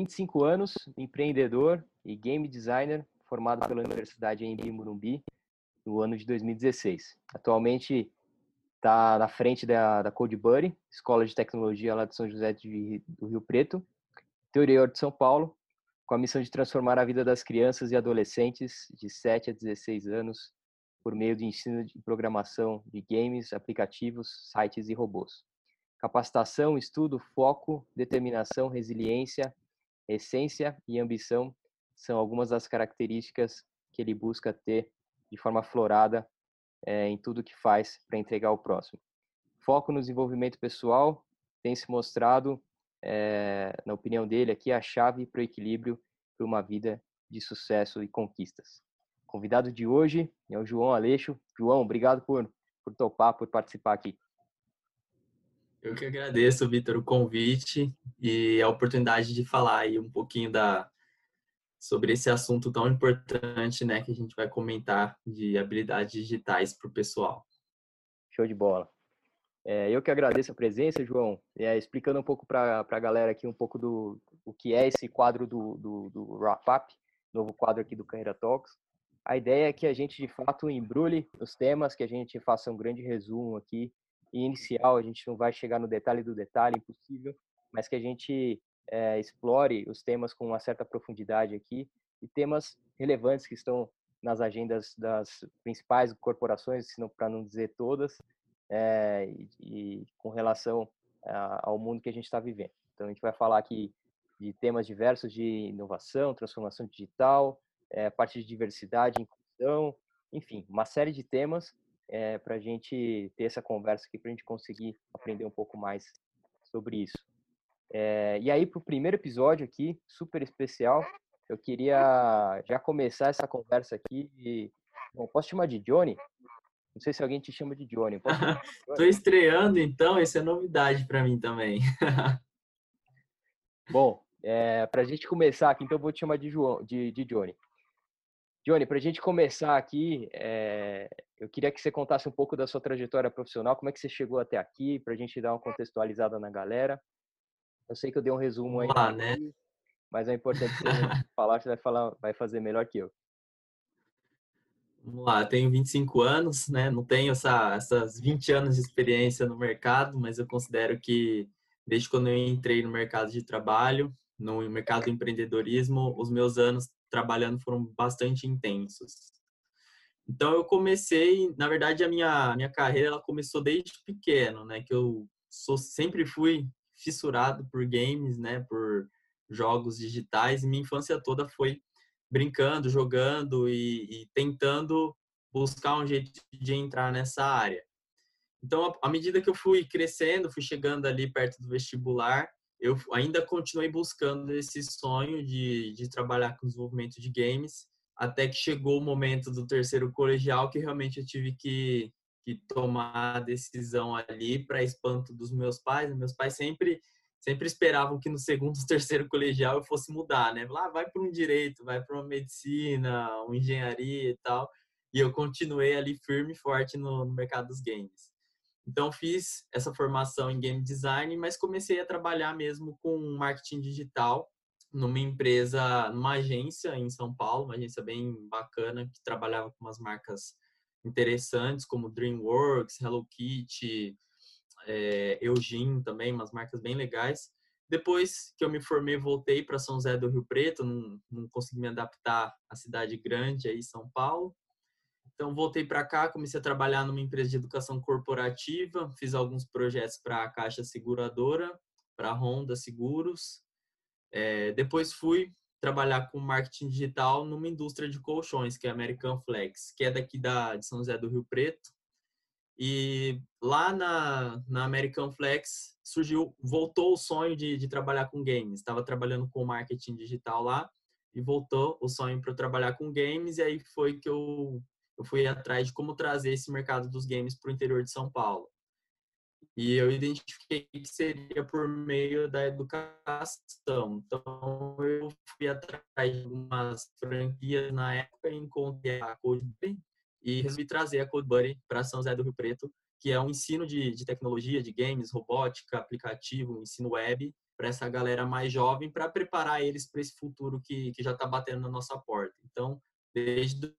25 anos, empreendedor e game designer, formado pela Universidade em Morumbi no ano de 2016. Atualmente está na frente da, da CodeBuddy, Escola de Tecnologia lá de São José de, do Rio Preto, interior de São Paulo, com a missão de transformar a vida das crianças e adolescentes de 7 a 16 anos por meio do ensino de programação de games, aplicativos, sites e robôs. Capacitação, estudo, foco, determinação, resiliência, essência e ambição são algumas das características que ele busca ter de forma florada é, em tudo que faz para entregar ao próximo. Foco no desenvolvimento pessoal tem se mostrado, é, na opinião dele, aqui a chave para o equilíbrio para uma vida de sucesso e conquistas. Convidado de hoje é o João Aleixo. João, obrigado por, por topar, por participar aqui. Eu que agradeço, Vitor, o convite e a oportunidade de falar aí um pouquinho da, sobre esse assunto tão importante, né, que a gente vai comentar de habilidades digitais para o pessoal. Show de bola. É, eu que agradeço a presença, João, é, explicando um pouco para a galera aqui um pouco do o que é esse quadro do, do, do Wrap Up, novo quadro aqui do Carreira Talks. A ideia é que a gente, de fato, embrulhe os temas, que a gente faça um grande resumo aqui. Inicial, a gente não vai chegar no detalhe do detalhe, impossível, mas que a gente é, explore os temas com uma certa profundidade aqui e temas relevantes que estão nas agendas das principais corporações, para não dizer todas, é, e, e, com relação a, ao mundo que a gente está vivendo. Então a gente vai falar aqui de temas diversos de inovação, transformação digital, é, parte de diversidade, inclusão, enfim, uma série de temas é, para a gente ter essa conversa aqui, para a gente conseguir aprender um pouco mais sobre isso. É, e aí, para o primeiro episódio aqui, super especial, eu queria já começar essa conversa aqui. E, bom, posso chamar de Johnny? Não sei se alguém te chama de Johnny. Estou estreando, então, isso é novidade para mim também. bom, é, para a gente começar aqui, então eu vou te chamar de, João, de, de Johnny. Johnny, para a gente começar aqui, é, eu queria que você contasse um pouco da sua trajetória profissional, como é que você chegou até aqui, para a gente dar uma contextualizada na galera. Eu sei que eu dei um resumo aí, lá, né? mas é importante você falar, você vai falar, vai fazer melhor que eu. Vamos lá, eu tenho 25 anos, né? Não tenho essa, essas 20 anos de experiência no mercado, mas eu considero que desde quando eu entrei no mercado de trabalho, no mercado do empreendedorismo, os meus anos trabalhando foram bastante intensos. Então eu comecei, na verdade a minha minha carreira ela começou desde pequeno, né? Que eu sou sempre fui fissurado por games, né, por jogos digitais, e minha infância toda foi brincando, jogando e, e tentando buscar um jeito de entrar nessa área. Então, à medida que eu fui crescendo, fui chegando ali perto do vestibular, eu ainda continuei buscando esse sonho de, de trabalhar com desenvolvimento de games, até que chegou o momento do terceiro colegial que realmente eu tive que que tomar a decisão ali para espanto dos meus pais. Meus pais sempre sempre esperavam que no segundo, terceiro colegial eu fosse mudar, né? Lá ah, vai para um direito, vai para uma medicina, uma engenharia e tal. E eu continuei ali firme e forte no, no mercado dos games. Então fiz essa formação em game design, mas comecei a trabalhar mesmo com marketing digital numa empresa, numa agência em São Paulo, uma agência bem bacana que trabalhava com umas marcas interessantes como DreamWorks, Hello Kitty, é, Eugene também, umas marcas bem legais. Depois que eu me formei, voltei para São José do Rio Preto, não, não consegui me adaptar à cidade grande aí, São Paulo. Então voltei para cá, comecei a trabalhar numa empresa de educação corporativa, fiz alguns projetos para a Caixa Seguradora, para a Honda Seguros. É, depois fui trabalhar com marketing digital numa indústria de colchões, que é a American Flex, que é daqui da, de São José do Rio Preto. E lá na, na American Flex surgiu, voltou o sonho de, de trabalhar com games. Estava trabalhando com marketing digital lá e voltou o sonho para trabalhar com games. E aí foi que eu, eu fui atrás de como trazer esse mercado dos games para o interior de São Paulo. E eu identifiquei que seria por meio da educação. Então, eu fui atrás de algumas franquias na época, encontrei a CodeBuddy e resolvi trazer a CodeBuddy para São José do Rio Preto, que é um ensino de, de tecnologia, de games, robótica, aplicativo, ensino web, para essa galera mais jovem, para preparar eles para esse futuro que, que já está batendo na nossa porta. Então, desde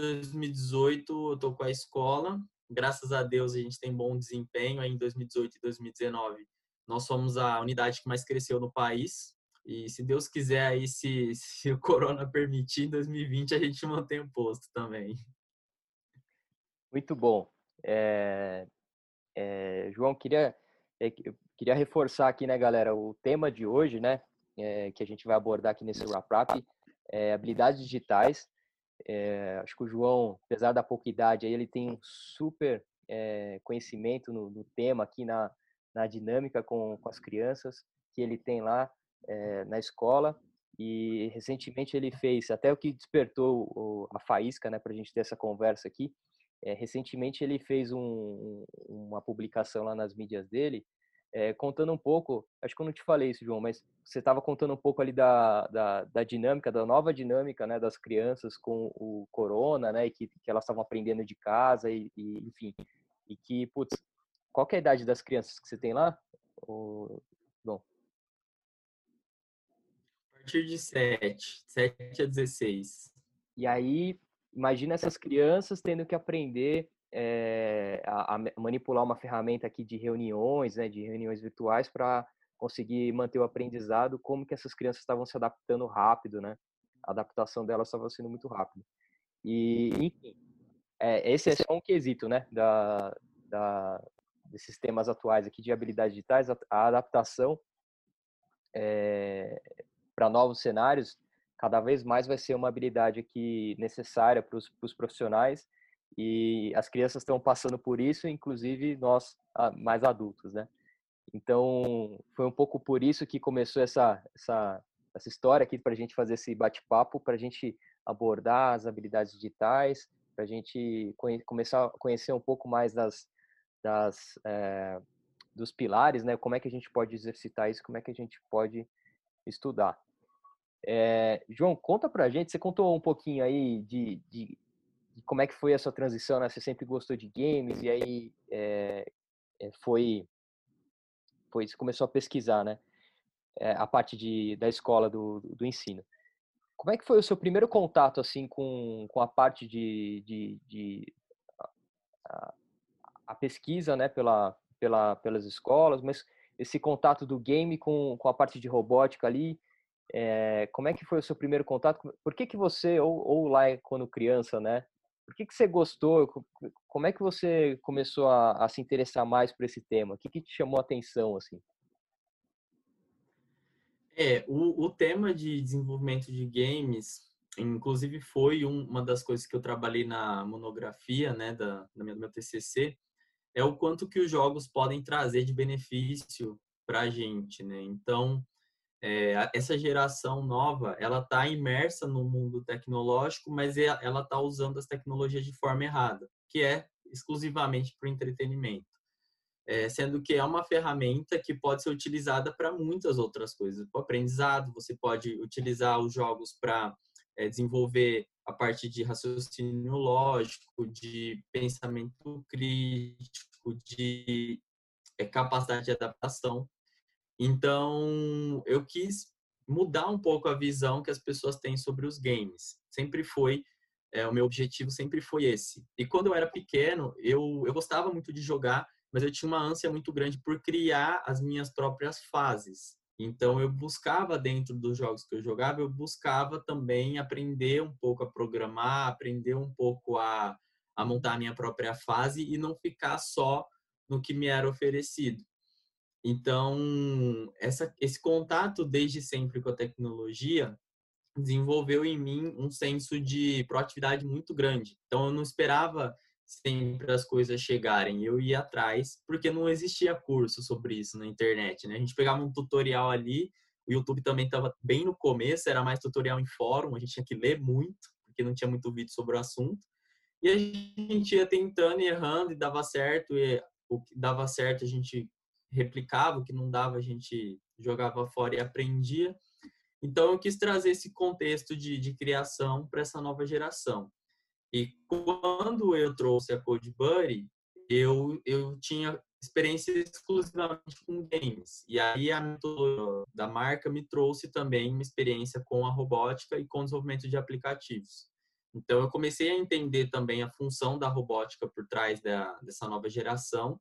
2018 eu estou com a escola, graças a Deus a gente tem bom desempenho. Aí em 2018 e 2019 nós somos a unidade que mais cresceu no país. E se Deus quiser aí, se, se o corona permitir, em 2020 a gente mantém o posto também. Muito bom. É, é, João, queria, é, queria reforçar aqui, né, galera, o tema de hoje, né, é, que a gente vai abordar aqui nesse wrap-up, é habilidades digitais. É, acho que o João, apesar da pouca idade, ele tem um super é, conhecimento no, no, tema aqui na, na dinâmica com, com as crianças que ele tem lá é, na escola. E recentemente ele fez, até o que despertou o, a faísca né, para a gente ter essa conversa aqui, recentemente ele fez um, uma publicação lá nas mídias dele, é, contando um pouco, acho que eu não te falei isso, João, mas você estava contando um pouco ali da, da, da, dinâmica, da nova dinâmica, né, das crianças com o corona, né, e que, que elas estavam aprendendo de casa e, e, enfim, e que, putz, qual é a idade das crianças que você tem lá? O... Bom. A partir de 7, 7 a 16. E aí, imagina essas crianças tendo que aprender é, a, a, manipular uma ferramenta aqui de reuniões, né, de reuniões virtuais para conseguir manter o aprendizado, como que essas crianças estavam se adaptando rápido, né? A adaptação delas estava sendo muito rápida. E, enfim, é, esse é só um quesito, né, da, da, desses temas atuais aqui de habilidades digitais, a, a adaptação é, para novos cenários cada vez mais vai ser uma habilidade aqui necessária para os profissionais e as crianças estão passando por isso, inclusive nós mais adultos, né? Então foi um pouco por isso que começou essa essa essa história aqui para a gente fazer esse bate-papo, para a gente abordar as habilidades digitais, para a gente começar a conhecer um pouco mais das, das é, dos pilares, né? Como é que a gente pode exercitar isso, como é que a gente pode estudar. É, João, conta pra gente, você contou um pouquinho aí de, de, de, como é que foi a sua transição, né? Você sempre gostou de games e aí é, foi, foi, você começou a pesquisar, né? É, a parte de, da escola, do, do ensino. Como é que foi o seu primeiro contato, assim, com, com a parte de, de, de a, a pesquisa, né, pela, pela, pelas escolas, mas esse contato do game com, com a parte de robótica ali, é, como é que foi o seu primeiro contato? Por que, que você, ou, ou lá quando criança, né? Por que, que você gostou? Como é que você começou a, a se interessar mais por esse tema? O que, que te chamou a atenção, assim? É, o, o tema de desenvolvimento de games, inclusive foi um, uma das coisas que eu trabalhei na monografia, né, da, da minha, do meu TCC, é o quanto que os jogos podem trazer de benefício para a gente, né? Então, é, essa geração nova, ela está imersa no mundo tecnológico, mas ela está usando as tecnologias de forma errada, que é exclusivamente para o entretenimento. É, sendo que é uma ferramenta que pode ser utilizada para muitas outras coisas. Para o aprendizado, você pode utilizar os jogos para é, desenvolver a parte de raciocínio lógico, de pensamento crítico, de é, capacidade de adaptação. Então, eu quis mudar um pouco a visão que as pessoas têm sobre os games. Sempre foi, é, o meu objetivo sempre foi esse. E quando eu era pequeno, eu, eu gostava muito de jogar, mas eu tinha uma ânsia muito grande por criar as minhas próprias fases. Então, eu buscava dentro dos jogos que eu jogava, eu buscava também aprender um pouco a programar, aprender um pouco a, a montar a minha própria fase e não ficar só no que me era oferecido. Então, essa, esse contato desde sempre com a tecnologia desenvolveu em mim um senso de proatividade muito grande. Então, eu não esperava sempre as coisas chegarem, eu ia atrás, porque não existia curso sobre isso na internet, né? A gente pegava um tutorial ali, o YouTube também estava bem no começo, era mais tutorial em fórum, a gente tinha que ler muito, porque não tinha muito vídeo sobre o assunto. E a gente ia tentando e errando e dava certo, e o que dava certo a gente replicava, o que não dava a gente jogava fora e aprendia. Então eu quis trazer esse contexto de, de criação para essa nova geração. E quando eu trouxe a Code Buddy, eu, eu tinha experiência exclusivamente com games. E aí a da marca me trouxe também uma experiência com a robótica e com o desenvolvimento de aplicativos. Então eu comecei a entender também a função da robótica por trás da, dessa nova geração,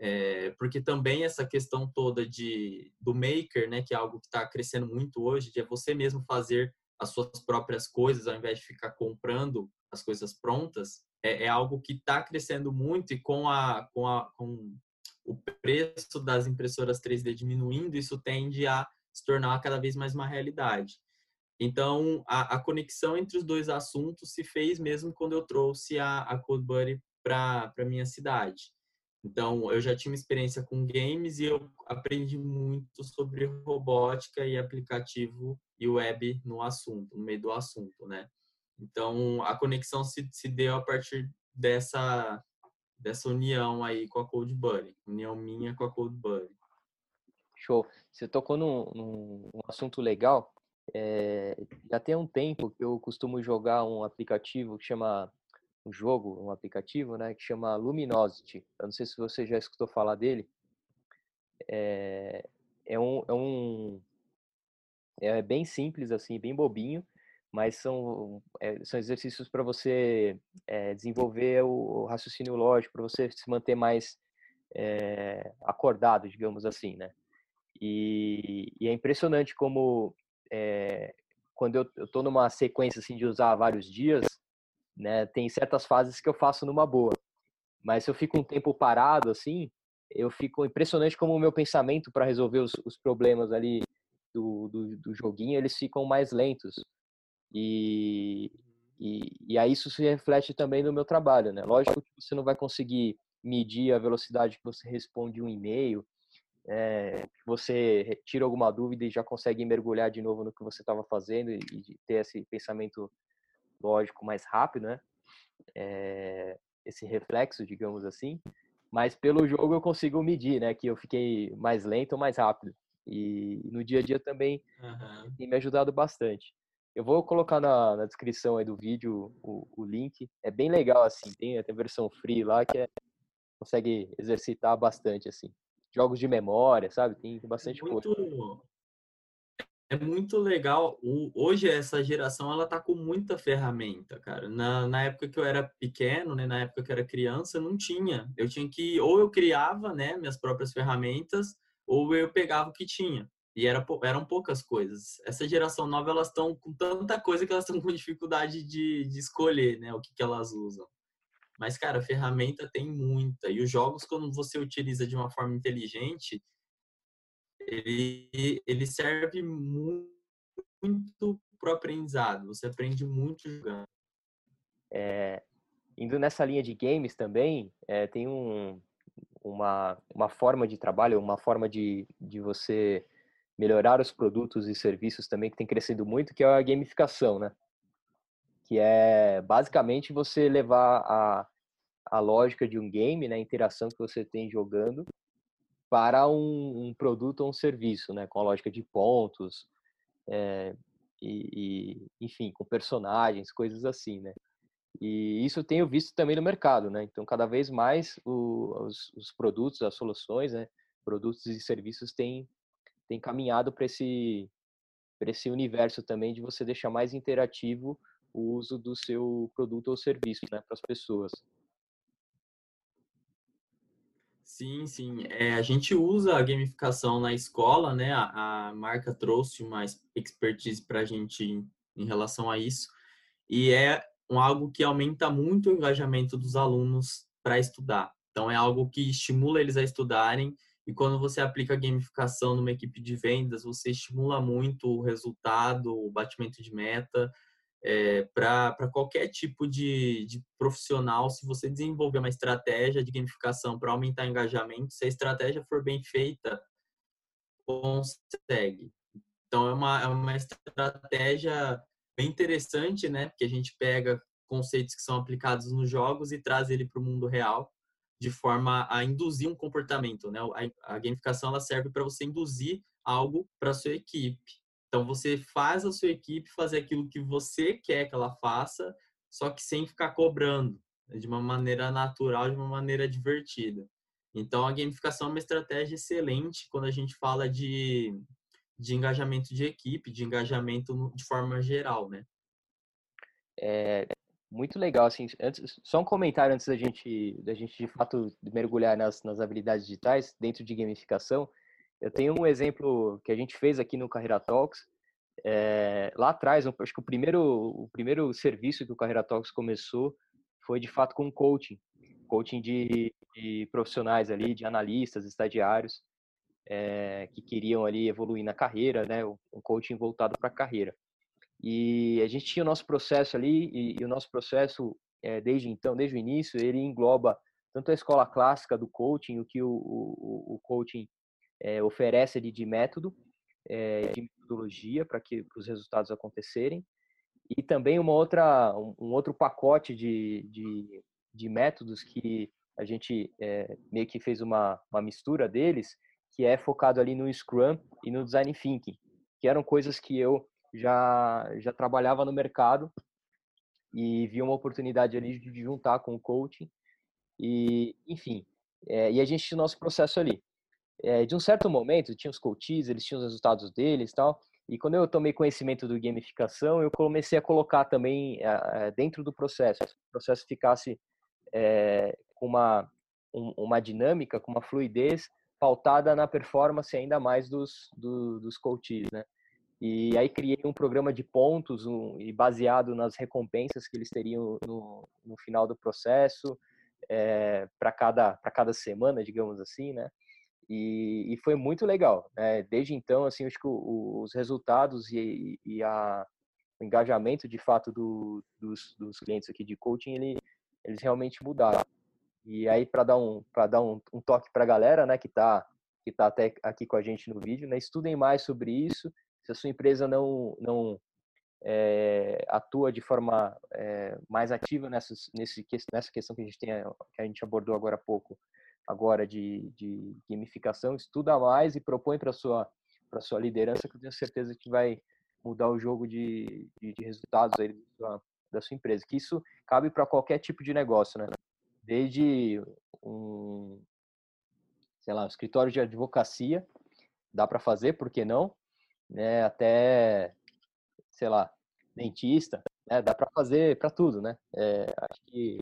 é, porque também essa questão toda de do maker, né, que é algo que está crescendo muito hoje, de é você mesmo fazer as suas próprias coisas ao invés de ficar comprando as coisas prontas, é, é algo que está crescendo muito e com a com a com o preço das impressoras 3D diminuindo, isso tende a se tornar cada vez mais uma realidade. Então, a, a conexão entre os dois assuntos se fez mesmo quando eu trouxe a, a CodeBuddy para a minha cidade. Então, eu já tinha uma experiência com games e eu aprendi muito sobre robótica e aplicativo e web no assunto, no meio do assunto, né? Então, a conexão se, se deu a partir dessa, dessa união aí com a Cold Buddy, união minha com a Cold Buddy. Show. Você tocou num, num, assunto legal. É, já tem um tempo que eu costumo jogar um aplicativo que chama um jogo, um aplicativo, né, que chama Luminosity. Eu não sei se você já escutou falar dele. É, é um, é um é bem simples assim, bem bobinho, mas são, é, são exercícios para você é, desenvolver o raciocínio lógico, para você se manter mais é, acordado, digamos assim, né? E, e é impressionante como quando eu estou numa sequência assim de usar vários dias, né? Tem certas fases que eu faço numa boa, mas se eu fico um tempo parado assim, eu fico impressionante como o meu pensamento para resolver os, os problemas ali do, do, do joguinho eles ficam mais lentos e, e, e aí isso se reflete também no meu trabalho, né? Lógico que você não vai conseguir medir a velocidade que você responde um e-mail, é, você tira alguma dúvida e já consegue mergulhar de novo no que você estava fazendo e, e, ter esse pensamento lógico mais rápido, né? É, esse reflexo, digamos assim. Mas pelo jogo eu consigo medir, né? Que eu fiquei mais lento ou mais rápido. E no dia a dia também uhum. tem me ajudado bastante. Eu vou colocar na, na descrição aí do vídeo o, o, link. É bem legal, assim. Tem até versão free lá que é, consegue exercitar bastante, assim. Jogos de memória, sabe? Tem bastante muito, coisa. É muito legal. O, hoje, essa geração, ela tá com muita ferramenta, cara. Na, na época que eu era pequeno, né? Na época que eu era criança, não tinha. Eu tinha que... Ou eu criava, né? Minhas próprias ferramentas, ou eu pegava o que tinha. E era, eram poucas coisas. Essa geração nova, elas estão com tanta coisa que elas estão com dificuldade de, de escolher, né? O que, que elas usam. Mas, cara, ferramenta tem muita. E os jogos, quando você utiliza de uma forma inteligente, ele, ele serve muito, para o aprendizado. Você aprende muito jogando. É, indo nessa linha de games também, é, tem um, uma, uma forma de trabalho, uma forma de, de você melhorar os produtos e serviços também que tem crescido muito, que é a gamificação, né? Que é basicamente você levar a, a lógica de um game, né, a interação que você tem jogando, para um, um produto ou um serviço, né, com a lógica de pontos, é, e, e, enfim, com personagens, coisas assim, né? E isso eu tenho visto também no mercado, né? Então, cada vez mais o, os, os, produtos, as soluções, né? Produtos e serviços têm tem caminhado para esse, esse universo também de você deixar mais interativo o uso do seu produto ou serviço né, para as pessoas. Sim, sim. É, a gente usa a gamificação na escola, né? A, a marca trouxe uma expertise para a gente em, em relação a isso. E é um, algo que aumenta muito o engajamento dos alunos para estudar. Então, é algo que estimula eles a estudarem e quando você aplica gamificação numa equipe de vendas, você estimula muito o resultado, o batimento de meta. É, para qualquer tipo de, de, profissional, se você desenvolver uma estratégia de gamificação para aumentar engajamento, se a estratégia for bem feita, consegue. Então, é uma, é uma estratégia bem interessante, né? Porque a gente pega conceitos que são aplicados nos jogos e traz ele para o mundo real de forma a induzir um comportamento, né? A, a gamificação ela serve para você induzir algo para sua equipe. Então você faz a sua equipe fazer aquilo que você quer que ela faça, só que sem ficar cobrando, de uma maneira natural, de uma maneira divertida. Então, a gamificação é uma estratégia excelente quando a gente fala de, de engajamento de equipe, de engajamento de forma geral, né? É muito legal, assim, antes, só um comentário antes da gente, da gente de fato mergulhar nas, nas habilidades digitais dentro de gamificação. Eu tenho um exemplo que a gente fez aqui no Carreira Talks, é, lá atrás, acho que o primeiro, o primeiro serviço que o Carreira Talks começou foi de fato com coaching, coaching de, de profissionais ali, de analistas, estagiários, é, que queriam ali evoluir na carreira, né, um coaching voltado para a carreira. E a gente tinha o nosso processo ali, e, e o nosso processo, é, desde então, desde o início, ele engloba tanto a escola clássica do coaching, o que o, o, o coaching é, oferece ali de método, é, de metodologia para que os resultados acontecerem, e também uma outra, um, outro pacote de, de, de, métodos que a gente é, meio que fez uma, uma mistura deles, que é focado ali no Scrum e no Design Thinking, que eram coisas que eu já, já trabalhava no mercado e vi uma oportunidade ali de juntar com o coaching e, enfim, é, e a gente nosso processo ali. É, de um certo momento, tinha os coaches, eles tinham os resultados deles tal, e quando eu tomei conhecimento do gamificação, eu comecei a colocar também é, dentro do processo, que o processo ficasse é, com uma, um, uma dinâmica, com uma fluidez pautada na performance ainda mais dos, do, dos coaches, né? E aí criei um programa de pontos um, e baseado nas recompensas que eles teriam no, no final do processo, é, para cada, cada semana, digamos assim, né? E, e foi muito legal. Né? Desde então, assim, acho que os resultados e, e a, o engajamento, de fato, do, dos, dos clientes aqui de coaching, ele, eles realmente mudaram. E aí, para dar, um, dar um, um toque para a galera né, que está que tá até aqui com a gente no vídeo, né, estudem mais sobre isso se a sua empresa não, não é, atua de forma é, mais ativa nessa, nesse, nessa questão que a gente tem, que a gente abordou agora há pouco, agora de, de gamificação, estuda mais e propõe para sua para sua liderança que eu tenho certeza que vai mudar o jogo de, de, de resultados aí da sua, da sua empresa. Que isso cabe para qualquer tipo de negócio, né? Desde um, sei lá, um escritório de advocacia, dá para fazer, por que não? né, até, sei lá, dentista, né, dá para fazer para tudo, né? É, acho que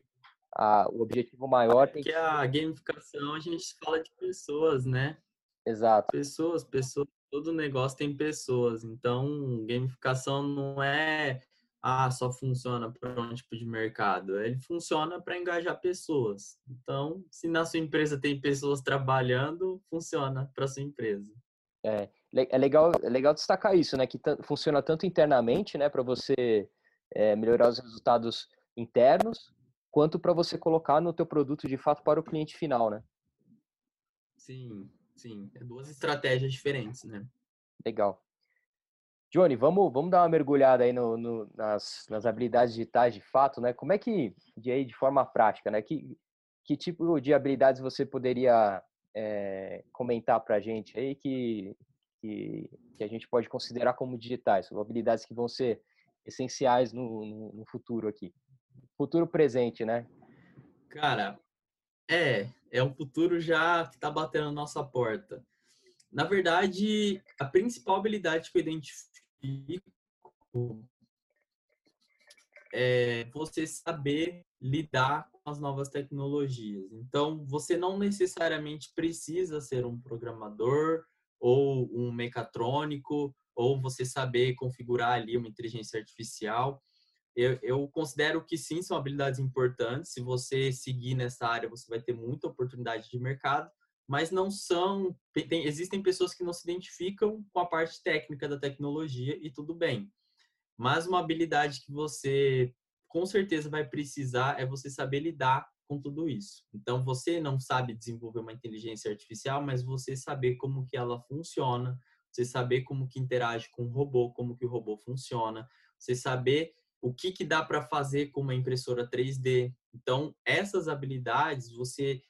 a, o objetivo maior tem que a gamificação a gente fala de pessoas, né? Exato. Pessoas, pessoas, todo negócio tem pessoas. Então, gamificação não é ah, só funciona para um tipo de mercado. Ele funciona para engajar pessoas. Então, se na sua empresa tem pessoas trabalhando, funciona para sua empresa. É, é legal, é legal destacar isso, né? Que funciona tanto internamente, né, para você é, melhorar os resultados internos, quanto para você colocar no teu produto de fato para o cliente final, né? Sim, sim. É duas estratégias diferentes, né? Legal. Johnny, vamos, vamos dar uma mergulhada aí no, no, nas, nas habilidades digitais de fato, né? Como é que, de, aí, de forma prática, né? Que, que tipo de habilidades você poderia é, comentar para a gente aí que, que, que, a gente pode considerar como digitais, habilidades que vão ser essenciais no, no, no futuro aqui. Futuro presente, né? Cara, é, é um futuro já que está batendo na nossa porta. Na verdade, a principal habilidade que eu identifico é você saber lidar as novas tecnologias. Então, você não necessariamente precisa ser um programador ou um mecatrônico ou você saber configurar ali uma inteligência artificial. Eu, eu, considero que sim, são habilidades importantes. Se você seguir nessa área, você vai ter muita oportunidade de mercado, mas não são. Tem, existem pessoas que não se identificam com a parte técnica da tecnologia e tudo bem. Mas uma habilidade que você com certeza vai precisar é você saber lidar com tudo isso. Então você não sabe desenvolver uma inteligência artificial, mas você saber como que ela funciona, você saber como que interage com o robô, como que o robô funciona, você saber o que que dá para fazer com uma impressora 3D. Então essas habilidades você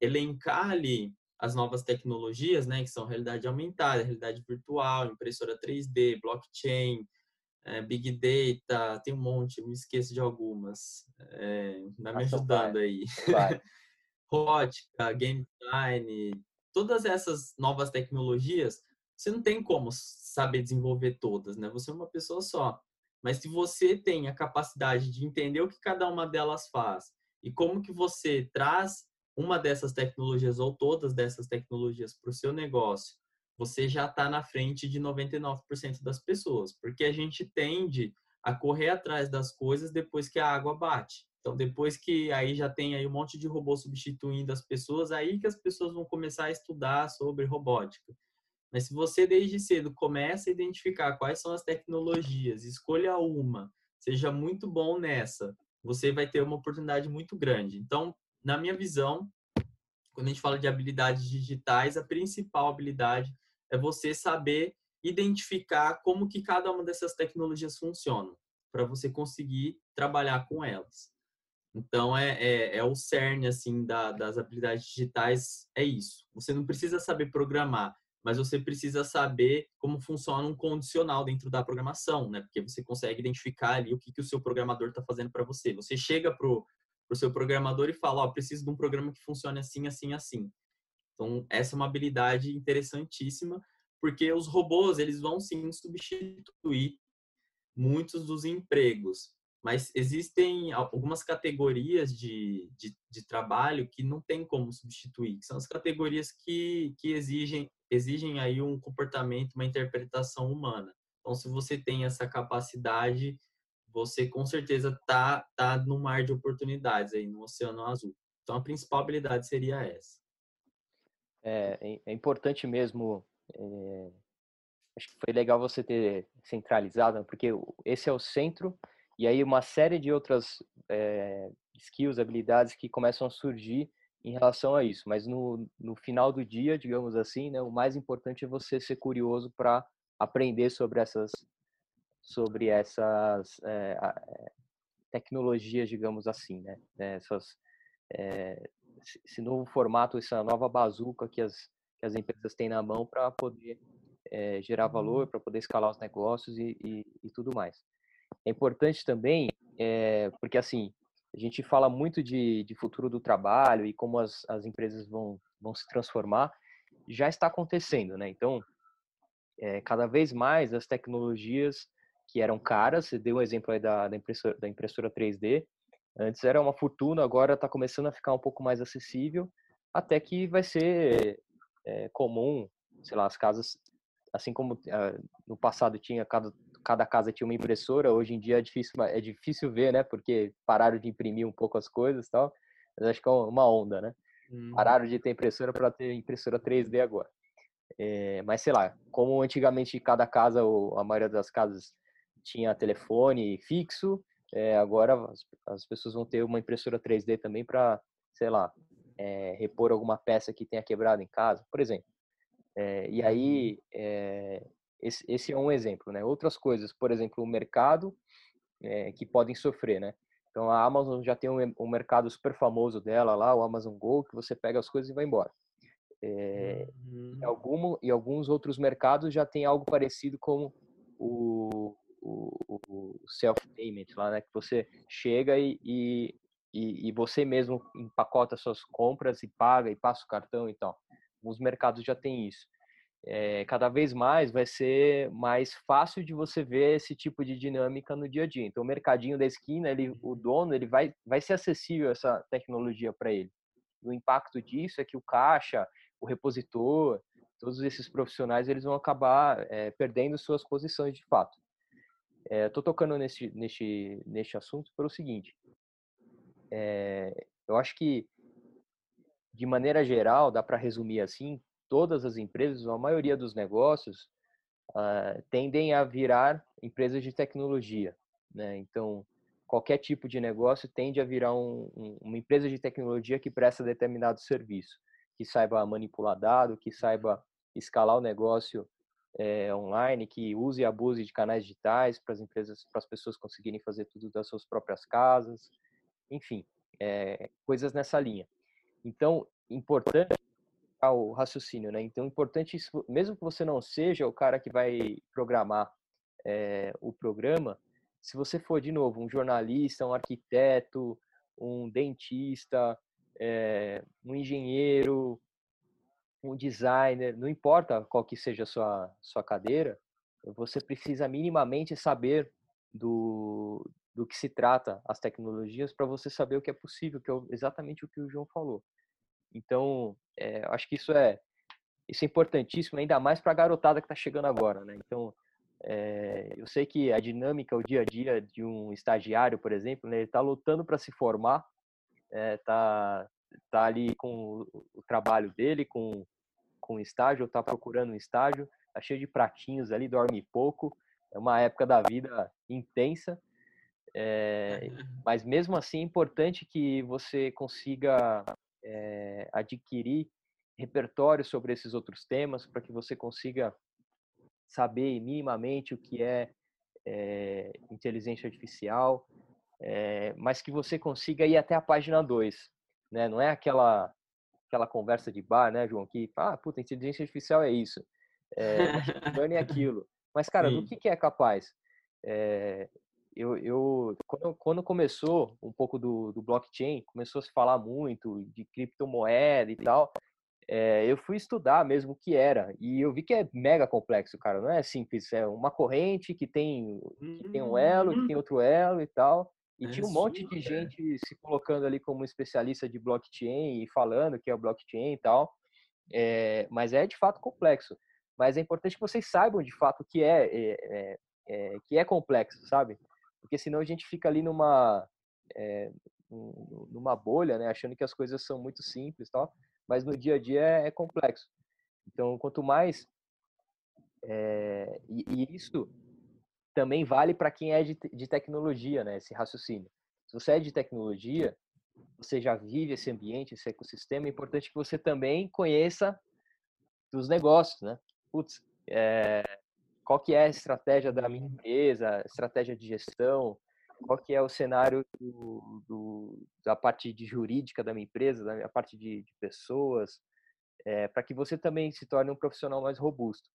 elencar ali as novas tecnologias, né, que são realidade aumentada, realidade virtual, impressora 3D, blockchain, é, Big Data, tem um monte, me esqueço de algumas. É, me ajudando aí. Rótica, game design, todas essas novas tecnologias, você não tem como saber desenvolver todas, né? Você é uma pessoa só. Mas se você tem a capacidade de entender o que cada uma delas faz e como que você traz uma dessas tecnologias ou todas dessas tecnologias para o seu negócio, você já está na frente de 99% das pessoas, porque a gente tende a correr atrás das coisas depois que a água bate. Então, depois que aí já tem aí um monte de robô substituindo as pessoas, aí que as pessoas vão começar a estudar sobre robótica. Mas se você desde cedo começa a identificar quais são as tecnologias, escolha uma, seja muito bom nessa, você vai ter uma oportunidade muito grande. Então, na minha visão, quando a gente fala de habilidades digitais, a principal habilidade é você saber identificar como que cada uma dessas tecnologias funciona, para você conseguir trabalhar com elas. Então, é, é, é o cerne, assim, da, das habilidades digitais, é isso. Você não precisa saber programar, mas você precisa saber como funciona um condicional dentro da programação, né? Porque você consegue identificar ali o que, que o seu programador está fazendo para você. Você chega pro, pro seu programador e fala, ó, oh, preciso de um programa que funcione assim, assim, assim. Então, essa é uma habilidade interessantíssima, porque os robôs, eles vão sim substituir muitos dos empregos, mas existem algumas categorias de, de, de, trabalho que não tem como substituir, que são as categorias que, que exigem, exigem aí um comportamento, uma interpretação humana. Então, se você tem essa capacidade, você com certeza tá, tá no mar de oportunidades aí, no Oceano Azul. Então, a principal habilidade seria essa. É, é, é importante mesmo é, acho que foi legal você ter centralizado, porque esse é o centro e aí uma série de outras é, skills, habilidades que começam a surgir em relação a isso. Mas no, no final do dia, digamos assim, né, o mais importante é você ser curioso para aprender sobre essas sobre essas é, tecnologias, digamos assim, né? Essas, é, esse novo formato, essa nova bazuca que as que as empresas têm na mão para poder é, gerar valor, uhum. para poder escalar os negócios e, e, e, tudo mais. É importante também, é, porque assim, a gente fala muito de, de futuro do trabalho e como as, as empresas vão, vão se transformar, já está acontecendo, né? Então, é, cada vez mais as tecnologias que eram caras, você deu um exemplo aí da, da, impressora, da impressora 3D, antes era uma fortuna, agora está começando a ficar um pouco mais acessível, até que vai ser é, comum, sei lá, as casas, assim como uh, no passado tinha cada, cada casa tinha uma impressora, hoje em dia é difícil, é difícil ver, né? Porque pararam de imprimir um pouco as coisas e tal. Mas acho que é uma onda, né? Hum. Pararam de ter impressora para ter impressora 3D agora. É, mas sei lá, como antigamente cada casa, ou a maioria das casas tinha telefone fixo, é, agora as, as, pessoas vão ter uma impressora 3D também para, sei lá, é, repor alguma peça que tenha quebrado em casa, por exemplo. E aí, é, esse, esse, é um exemplo, né? Outras coisas, por exemplo, o mercado que podem sofrer, né? Então, a Amazon já tem um, um, mercado super famoso dela lá, o Amazon Go, que você pega as coisas e vai embora. É, uhum. em, algum, e alguns outros mercados já tem algo parecido com o, o, o self-payment lá, né? Que você chega e, e, e, você mesmo empacota suas compras e paga e passa o cartão e tal. Os mercados já têm isso. É, cada vez mais vai ser mais fácil de você ver esse tipo de dinâmica no dia a dia. Então, o mercadinho da esquina, ele, o dono, ele vai, vai ser acessível essa tecnologia para ele. o impacto disso é que o caixa, o repositor, todos esses profissionais, eles vão acabar é, perdendo suas posições de fato. Estou é, tocando nesse, nesse, nesse assunto pelo seguinte: eu acho que, de maneira geral, dá para resumir assim, todas as empresas, a maioria dos negócios, uh, tendem a virar empresas de tecnologia. Né? Então, qualquer tipo de negócio tende a virar um, um, uma empresa de tecnologia que presta determinado serviço, que saiba manipular dado, que saiba escalar o negócio é, online, que use e abuse de canais digitais para as empresas, para as pessoas conseguirem fazer tudo das suas próprias casas, enfim, é, coisas nessa linha. Então, importante o raciocínio, né? Então, importante, mesmo que você não seja o cara que vai programar é, o programa, se você for, de novo, um jornalista, um arquiteto, um dentista, é, um engenheiro, um designer, não importa qual que seja a sua, sua cadeira, você precisa minimamente saber do, do que se trata as tecnologias para você saber o que é possível, que é exatamente o que o João falou. Então, é, acho que isso é isso é importantíssimo, ainda mais para a garotada que está chegando agora, né? Então, é, eu sei que a dinâmica, o dia a dia de um estagiário, por exemplo, né, ele está lutando para se formar, está é, tá ali com o, o trabalho dele, com, com o estágio, está procurando um estágio, está cheio de pratinhos ali, dorme pouco, é uma época da vida intensa, é, mas mesmo assim é importante que você consiga é, adquirir repertório sobre esses outros temas para que você consiga saber minimamente o que é, é inteligência artificial, é, mas que você consiga ir até a página 2, né? Não é aquela aquela conversa de bar, né, João, que, ah, puta, inteligência artificial é isso, é, é aquilo. Mas, cara, Sim. do que, que é capaz? É, eu, eu quando, quando, começou um pouco do, do, blockchain, começou a se falar muito de criptomoeda e tal, é, eu fui estudar mesmo o que era e eu vi que é mega complexo, cara. Não é simples, é uma corrente que tem que tem um elo, que tem uhum. outro elo e tal. E é tinha um monte de gente se colocando ali como especialista de blockchain e falando que é o blockchain e tal. É, mas é de fato complexo. Mas é importante que vocês saibam de fato que é, é, é que é complexo, sabe? Porque senão a gente fica ali numa é, numa bolha, né, achando que as coisas são muito simples, tal mas no dia a dia é, é complexo. Então, quanto mais. É, e, e, isso também vale para quem é de, de tecnologia, né? Esse raciocínio. Se você é de tecnologia, você já vive esse ambiente, esse ecossistema, é importante que você também conheça dos negócios, né? Putz, é, qual que é a estratégia da minha empresa, estratégia de gestão, qual que é o cenário do, do, da parte de jurídica da minha empresa, da minha parte de, de pessoas, é, para que você também se torne um profissional mais robusto.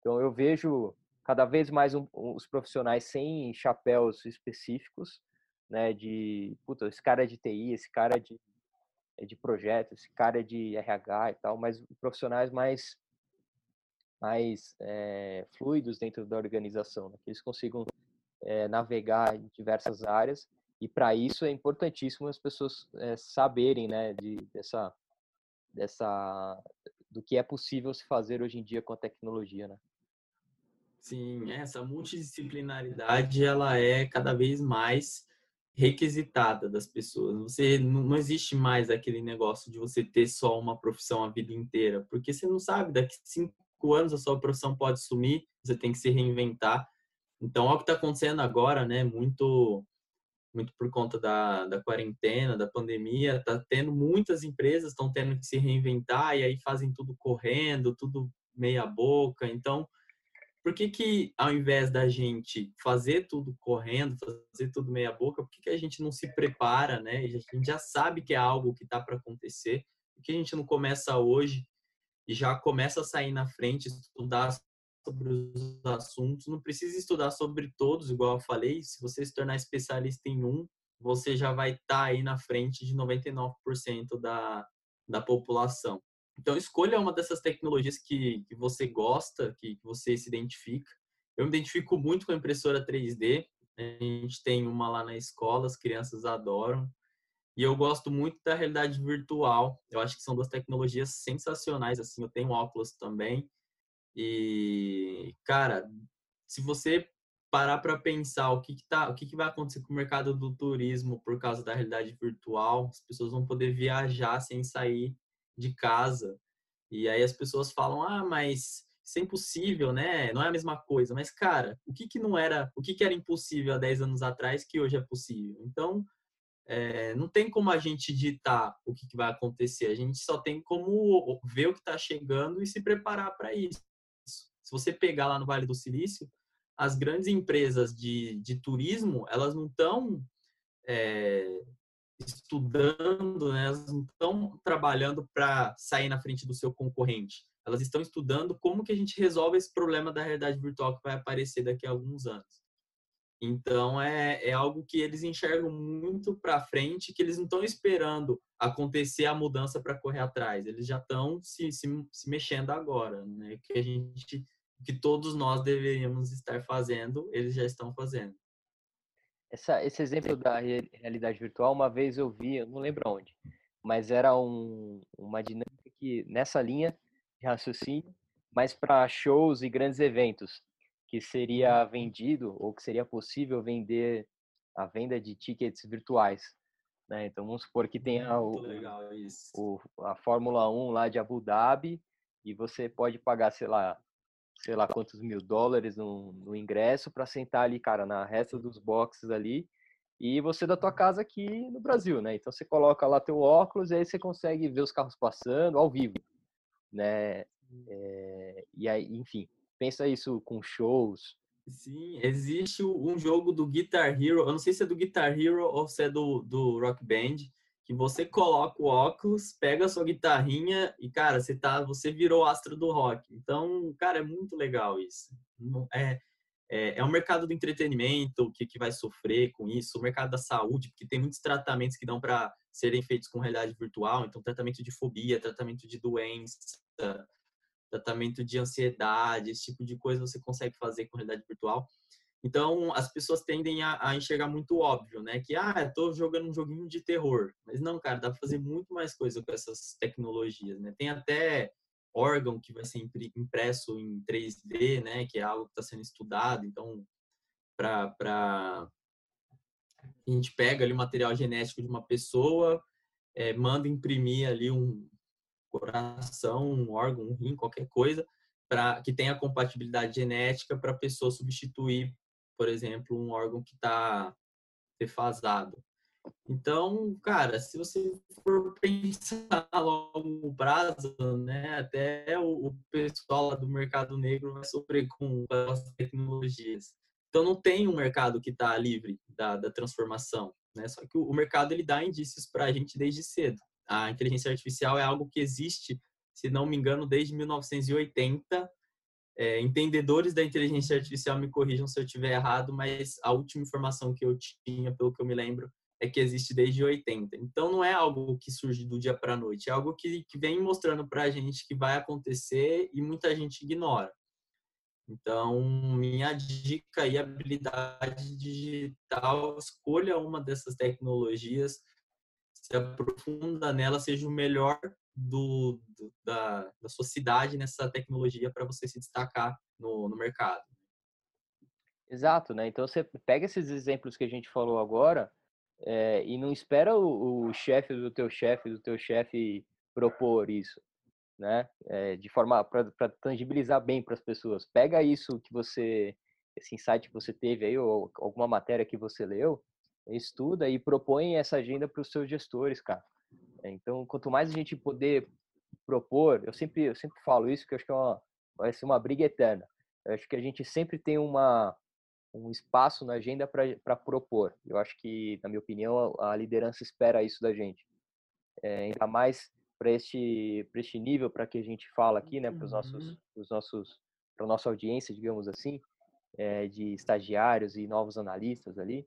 Então, eu vejo cada vez mais um, os profissionais sem chapéus específicos, né, de, puta, esse cara é de TI, esse cara é de, é de projeto, esse cara é de RH e tal, mas profissionais mais mais é, fluidos dentro da organização, né, que eles consigam é, navegar em diversas áreas e para isso é importantíssimo as pessoas é, saberem né de, dessa dessa do que é possível se fazer hoje em dia com a tecnologia né. Sim essa multidisciplinaridade ela é cada vez mais requisitada das pessoas. Você não existe mais aquele negócio de você ter só uma profissão a vida inteira porque você não sabe daqui cinco anos a sua profissão pode sumir você tem que se reinventar então, é o que está acontecendo agora, né? Muito, muito por conta da, da quarentena, da pandemia, tá tendo muitas empresas estão tendo que se reinventar e aí fazem tudo correndo, tudo meia boca. Então, por que que ao invés da gente fazer tudo correndo, fazer tudo meia boca, por que que a gente não se prepara, né? A gente já sabe que é algo que está para acontecer, por que a gente não começa hoje e já começa a sair na frente, estudar sobre os assuntos, não precisa estudar sobre todos, igual eu falei, se você se tornar especialista em um, você já vai estar tá aí na frente de 99% da, da população. Então, escolha uma dessas tecnologias que, que você gosta, que, que você se identifica. Eu me identifico muito com a impressora 3D, a gente tem uma lá na escola, as crianças adoram. E eu gosto muito da realidade virtual. Eu acho que são duas tecnologias sensacionais. Assim, eu tenho óculos também. E, cara, se você parar para pensar o que, que, tá, o que, que vai acontecer com o mercado do turismo por causa da realidade virtual, as pessoas vão poder viajar sem sair de casa. E aí as pessoas falam: "Ah, mas isso é impossível, né? Não é a mesma coisa". Mas cara, o que que não era, o que que era impossível há 10 anos atrás que hoje é possível? Então, é, não tem como a gente ditar o que, que vai acontecer. A gente só tem como ver o que está chegando e se preparar para isso. Se você pegar lá no Vale do Silício, as grandes empresas de, de turismo, elas não estão é, estudando, né? elas não estão trabalhando para sair na frente do seu concorrente. Elas estão estudando como que a gente resolve esse problema da realidade virtual que vai aparecer daqui a alguns anos. Então é, é algo que eles enxergam muito para frente, que eles não estão esperando acontecer a mudança para correr atrás. Eles já estão se, se, se, mexendo agora, né? Que a gente, que todos nós deveríamos estar fazendo, eles já estão fazendo. Essa, esse exemplo da realidade virtual, uma vez eu vi, eu não lembro onde, mas era um, uma dinâmica que nessa linha de raciocínio, mas para shows e grandes eventos que seria vendido ou que seria possível vender a venda de tickets virtuais. Né? Então vamos supor que tenha o, o, a Fórmula 1 lá de Abu Dhabi e você pode pagar, sei lá, sei lá quantos mil dólares no, no ingresso para sentar ali, cara, na resta dos boxes ali e você da tua casa aqui no Brasil, né? Então você coloca lá teu óculos e aí você consegue ver os carros passando ao vivo, né? É, e aí, enfim, pensa isso com shows. Sim, existe um jogo do Guitar Hero, eu não sei se é do Guitar Hero ou se é do, do Rock Band, que você coloca o óculos, pega a sua guitarrinha e, cara, você tá, você virou astro do rock. Então, cara, é muito legal isso. É, é, é um mercado do entretenimento que, que vai sofrer com isso, o mercado da saúde, porque tem muitos tratamentos que dão para serem feitos com realidade virtual, então tratamento de fobia, tratamento de doença, tratamento de ansiedade, esse tipo de coisa você consegue fazer com realidade virtual. Então, as pessoas tendem a, a enxergar muito óbvio, né? Que, ah, estou jogando um joguinho de terror. Mas não, cara, dá para fazer muito mais coisa com essas tecnologias, né? Tem até órgão que vai ser impresso em 3D, né? Que é algo que está sendo estudado. Então, para a gente pega ali o material genético de uma pessoa, é, manda imprimir ali um, coração, um órgão, um rim, qualquer coisa, para que tenha compatibilidade genética para a pessoa substituir, por exemplo, um órgão que está defasado. Então, cara, se você for pensar a longo prazo, né, até o, pessoal do mercado negro vai sofrer com as tecnologias. Então, não tem um mercado que está livre da, da transformação, né? Só que o, o mercado ele dá indícios para a gente desde cedo a inteligência artificial é algo que existe, se não me engano, desde 1980. É, entendedores da inteligência artificial me corrijam se eu estiver errado, mas a última informação que eu tinha, pelo que eu me lembro, é que existe desde 80. Então não é algo que surge do dia para a noite, é algo que, que vem mostrando para a gente que vai acontecer e muita gente ignora. Então, minha dica e habilidade digital, escolha uma dessas tecnologias, se aprofunda nela, seja o melhor do, do da, da cidade nessa tecnologia para você se destacar no, no mercado. Exato, né? Então você pega esses exemplos que a gente falou agora é, e não espera o, o chefe do teu chefe, do teu chefe propor isso, né? É, de forma para tangibilizar bem para as pessoas. Pega isso que você, esse insight que você teve aí ou alguma matéria que você leu estuda e propõe essa agenda para os seus gestores, cara. Então, quanto mais a gente poder propor, eu sempre, eu sempre falo isso, que eu acho que é uma, vai ser uma briga eterna. Eu acho que a gente sempre tem uma, um espaço na agenda para propor. Eu acho que, na minha opinião, a, a liderança espera isso da gente. É, ainda mais para este, este nível, para que a gente fala aqui, né, para os nossos, uhum. os nossos, para nossa audiência, digamos assim, é, de estagiários e novos analistas ali.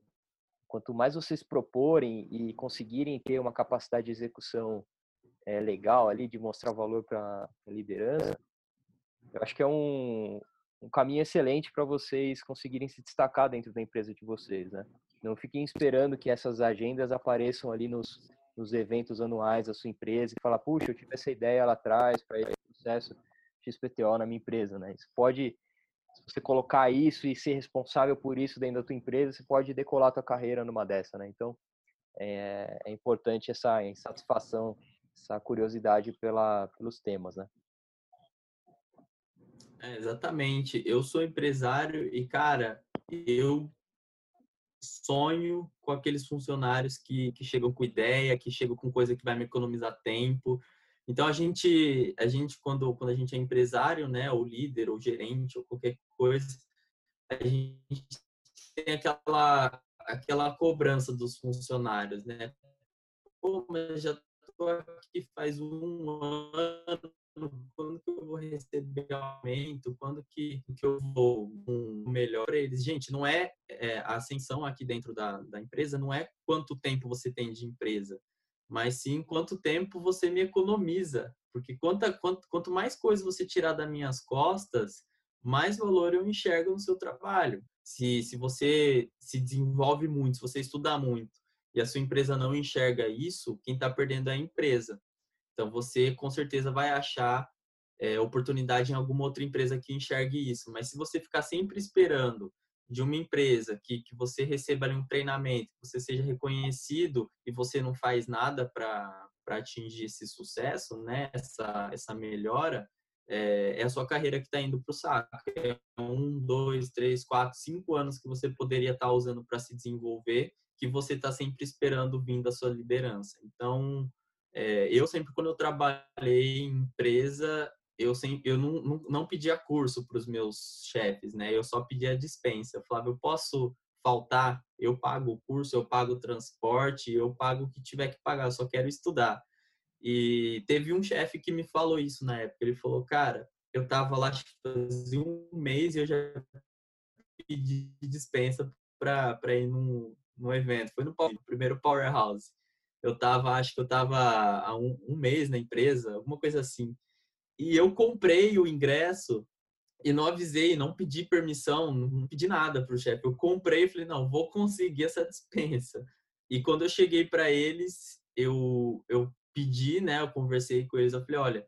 Quanto mais vocês proporem e conseguirem ter uma capacidade de execução é, legal ali, de mostrar valor para a liderança, eu acho que é um, um caminho excelente para vocês conseguirem se destacar dentro da empresa de vocês, né? Não fiquem esperando que essas agendas apareçam ali nos, nos eventos anuais da sua empresa e falar, puxa, eu tive essa ideia lá atrás para esse processo XPTO na minha empresa, né? Isso pode você colocar isso e ser responsável por isso dentro da tua empresa, você pode decolar a tua carreira numa dessa, né? Então, é, é importante essa insatisfação, essa curiosidade pela, pelos temas, né? É, exatamente. Eu sou empresário e, cara, eu sonho com aqueles funcionários que, que chegam com ideia, que chegam com coisa que vai me economizar tempo, então a gente, a gente quando, quando a gente é empresário, né, ou líder, ou gerente, ou qualquer coisa, a gente tem aquela aquela cobrança dos funcionários, né? Pô, mas já estou aqui faz um ano, quando que eu vou receber aumento, quando que, que eu vou um melhor para eles. Gente, não é, é, a ascensão aqui dentro da, da empresa, não é quanto tempo você tem de empresa, mas sim quanto tempo você me economiza. Porque quanto, quanto, quanto mais coisa você tirar das minhas costas, mais valor eu enxergo no seu trabalho. Se, se você se desenvolve muito, se você estuda muito e a sua empresa não enxerga isso, quem está perdendo é a empresa. Então você com certeza vai achar é, oportunidade em alguma outra empresa que enxergue isso. Mas se você ficar sempre esperando de uma empresa que, que você receba ali um treinamento, que você seja reconhecido e você não faz nada para atingir esse sucesso, né? essa, essa melhora, é, é a sua carreira que está indo para o saco. É um, dois, três, quatro, cinco anos que você poderia estar tá usando para se desenvolver, que você está sempre esperando vir da sua liderança. Então, é, eu sempre, quando eu trabalhei em empresa, eu, sempre, eu não, não, não pedia curso para os meus chefes, né? Eu só pedia dispensa. Eu falava, eu posso faltar, eu pago o curso, eu pago o transporte, eu pago o que tiver que pagar, só quero estudar. E teve um chefe que me falou isso na época. Ele falou, cara, eu tava lá fazia um mês e eu já pedi dispensa para ir num, num evento. Foi no, no primeiro Powerhouse eu tava, acho que eu tava há um, um, mês na empresa, alguma coisa assim. E eu comprei o ingresso e não avisei, não pedi permissão, não pedi nada pro chefe. Eu comprei e falei, não, vou conseguir essa dispensa. E quando eu cheguei para eles, eu, eu pedi, né, eu conversei com eles, eu falei, olha,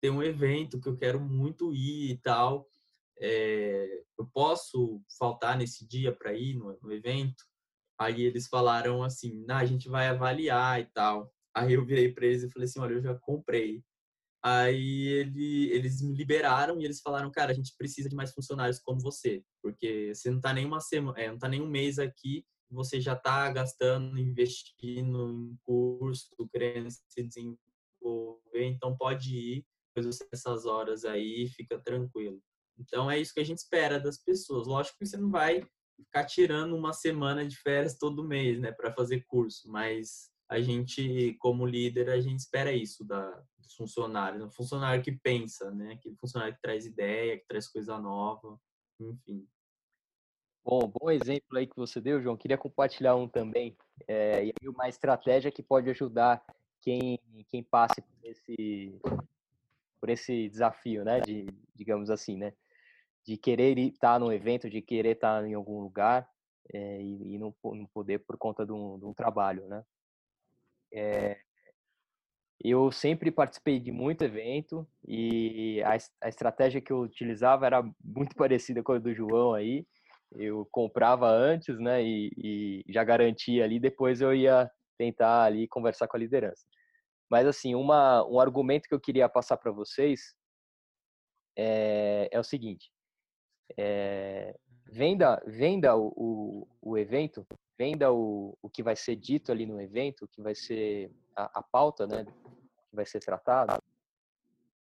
tem um evento que eu quero muito ir e tal, é, eu posso faltar nesse dia para ir no, no evento? Aí eles falaram assim, nah, a gente vai avaliar e tal. Aí eu virei para eles e falei assim, olha, eu já comprei. Aí ele, eles me liberaram e eles falaram, cara, a gente precisa de mais funcionários como você, porque você não tá nem uma semana, é, não tá nem um mês aqui, você já tá gastando, investindo em curso, querendo se desenvolver, então pode ir essas horas aí, fica tranquilo. Então é isso que a gente espera das pessoas. Lógico que você não vai ficar tirando uma semana de férias todo mês, né, para fazer curso, mas a gente, como líder, a gente espera isso da, dos funcionários, um funcionário que pensa, né, aquele funcionário que traz ideia, que traz coisa nova, enfim. Bom, bom exemplo aí que você deu, João. Queria compartilhar um também, é, e uma estratégia que pode ajudar quem, quem passe por esse, por esse desafio, né, de, digamos assim, né, de querer estar no evento, de querer estar em algum lugar é, e, e não, não, poder por conta de um, de um trabalho, né? É, eu sempre participei de muito evento e a, a, estratégia que eu utilizava era muito parecida com a do João aí. Eu comprava antes, né, e, e já garantia ali, depois eu ia tentar ali conversar com a liderança. Mas assim, uma, um argumento que eu queria passar para vocês é, é o seguinte: é, venda venda o, o, o, evento, venda o, o que vai ser dito ali no evento, o que vai ser a, a pauta, né, que vai ser tratado,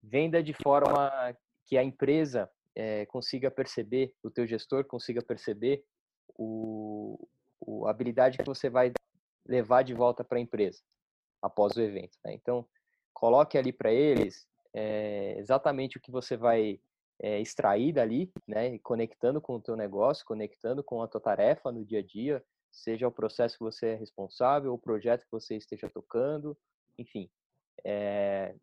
venda de forma que a empresa é, consiga perceber, o teu gestor consiga perceber o, o, a habilidade que você vai levar de volta para a empresa após o evento. Né? Então, coloque ali para eles é, exatamente o que você vai é, extrair dali, né, conectando com o teu negócio, conectando com a tua tarefa no dia a dia, seja o processo que você é responsável, o projeto que você esteja tocando, enfim. É,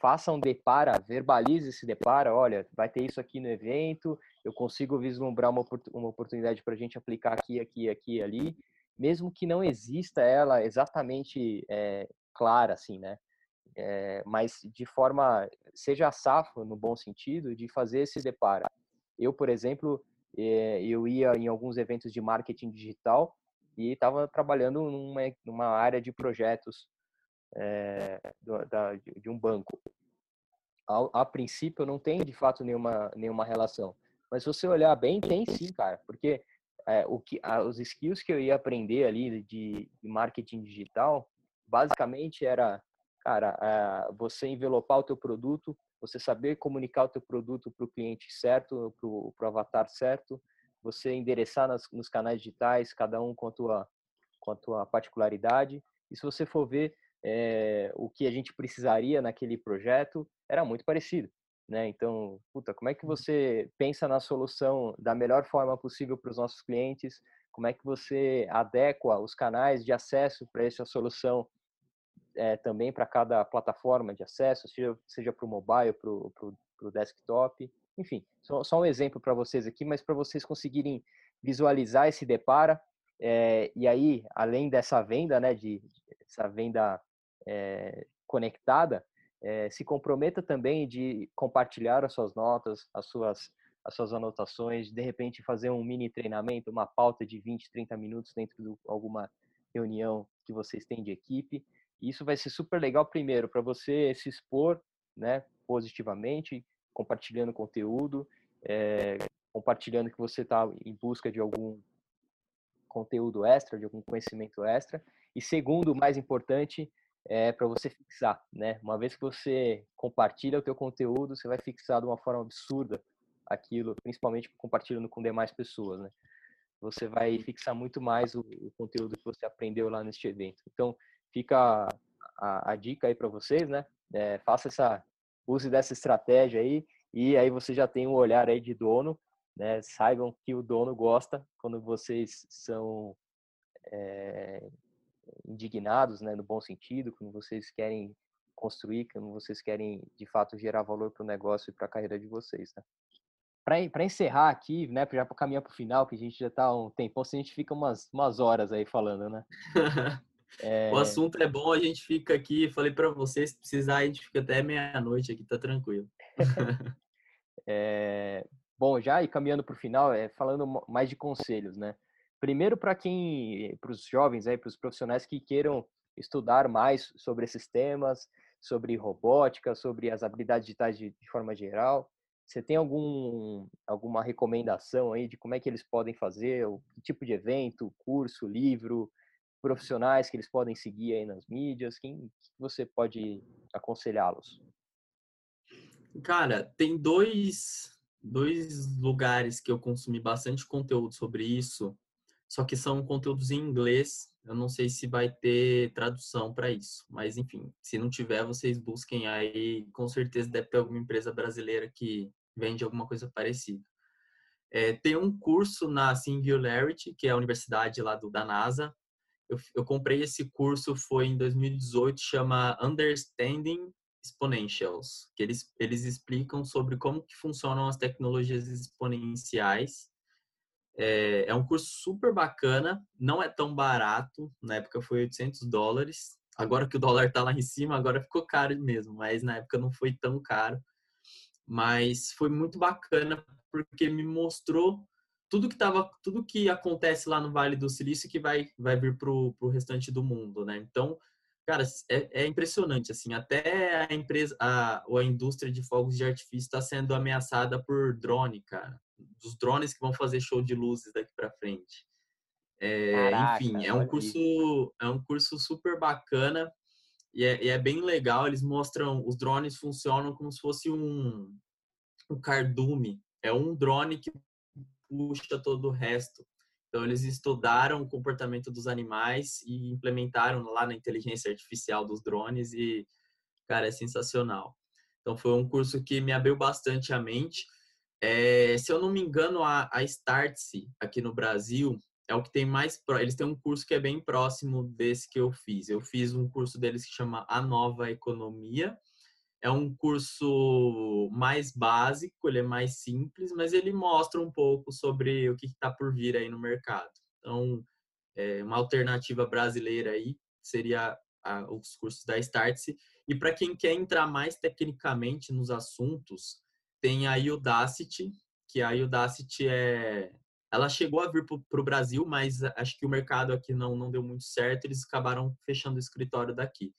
faça um depara, verbalize esse depara, olha, vai ter isso aqui no evento, eu consigo vislumbrar uma, uma oportunidade para a gente aplicar aqui, aqui, aqui ali, mesmo que não exista ela exatamente é, clara, assim, né? é, mas de forma, seja safo no bom sentido, de fazer esse deparo. Eu, por exemplo, eu ia em alguns eventos de marketing digital e estava trabalhando numa, numa área de projetos é, da, de um banco. A, a, princípio não tem de fato nenhuma, nenhuma relação, mas se você olhar bem, tem sim, cara, porque é, o que, a, os skills que eu ia aprender ali de, de marketing digital, basicamente era cara, você envelopar o teu produto, você saber comunicar o teu produto para o cliente certo, para o avatar certo, você endereçar nas, nos canais digitais, cada um com a, tua, com a tua particularidade. E se você for ver, é, o que a gente precisaria naquele projeto era muito parecido. Né? Então, puta, como é que você pensa na solução da melhor forma possível para os nossos clientes? Como é que você adequa os canais de acesso para essa solução é, também para cada plataforma de acesso, seja, seja para o mobile, para o desktop? Enfim, só, só um exemplo para vocês aqui, mas para vocês conseguirem visualizar esse depara. É, e aí, além dessa venda, né, de, essa venda é, conectada, é, se comprometa também de compartilhar as suas notas, as suas, as suas anotações, de repente fazer um mini treinamento, uma pauta de 20, 30 minutos dentro de alguma reunião que vocês têm de equipe. Isso vai ser super legal, primeiro, para você se expor né, positivamente, compartilhando conteúdo, é, compartilhando que você está em busca de algum conteúdo extra, de algum conhecimento extra. E segundo, mais importante, é para você fixar, né? Uma vez que você compartilha o teu conteúdo, você vai fixar de uma forma absurda aquilo, principalmente compartilhando com demais pessoas, né? Você vai fixar muito mais o, o conteúdo que você aprendeu lá neste evento. Então, fica a, a dica aí para vocês, né? É, faça essa, use dessa estratégia aí e aí você já tem um olhar aí de dono, né? Saibam que o dono gosta quando vocês são é, indignados, né, no bom sentido, quando vocês querem construir, quando vocês querem de fato gerar valor para o negócio e para a carreira de vocês, né? Para encerrar aqui, né, já para caminhar para o final, que a gente já está um tempão, se a gente fica umas, umas horas aí falando, né? É... O assunto é bom, a gente fica aqui, falei para vocês, se precisar, a gente fica até meia-noite aqui, tá tranquilo. é... Bom, já e caminhando para o final, é, falando mais de conselhos, né? Primeiro, para quem, para os jovens, para os profissionais que queiram estudar mais sobre esses temas, sobre robótica, sobre as habilidades digitais de, de forma geral. Você tem algum, alguma recomendação aí de como é que eles podem fazer, o que tipo de evento, curso, livro, profissionais que eles podem seguir aí nas mídias? Quem que você pode aconselhá-los? Cara, tem dois, dois lugares que eu consumi bastante conteúdo sobre isso só que são conteúdos em inglês. Eu não sei se vai ter tradução para isso, mas enfim, se não tiver, vocês busquem aí. Com certeza deve ter alguma empresa brasileira que vende alguma coisa parecida. É, tem um curso na Singularity, que é a universidade lá do, da NASA. Eu, eu comprei esse curso, foi em 2018, chama Understanding Exponentials, que eles, eles explicam sobre como que funcionam as tecnologias exponenciais é, é um curso super bacana, não é tão barato, na época foi 800 dólares. Agora que o dólar tá lá em cima, agora ficou caro mesmo, mas na época não foi tão caro. Mas foi muito bacana porque me mostrou tudo que tava, tudo que acontece lá no Vale do Silício que vai vai vir pro, pro restante do mundo, né? Então, cara, é, é impressionante assim, até a empresa a, a indústria de fogos de artifício está sendo ameaçada por drone, cara dos drones que vão fazer show de luzes daqui para frente. É, Caraca, enfim, é um curso é um curso super bacana e é, e é, bem legal. Eles mostram os drones funcionam como se fosse um um cardume. É um drone que puxa todo o resto. Então eles estudaram o comportamento dos animais e implementaram lá na inteligência artificial dos drones e cara é sensacional. Então foi um curso que me abriu bastante a mente. É, se eu não me engano, a, a Startse aqui no Brasil é o que tem mais. Eles têm um curso que é bem próximo desse que eu fiz. Eu fiz um curso deles que chama A Nova Economia. É um curso mais básico, ele é mais simples, mas ele mostra um pouco sobre o que está por vir aí no mercado. Então, é, uma alternativa brasileira aí seria a, os cursos da Startse. E para quem quer entrar mais tecnicamente nos assuntos, tem a Udacity, que a Udacity é ela chegou a vir para o Brasil, mas acho que o mercado aqui não, não deu muito certo, eles acabaram fechando o escritório daqui.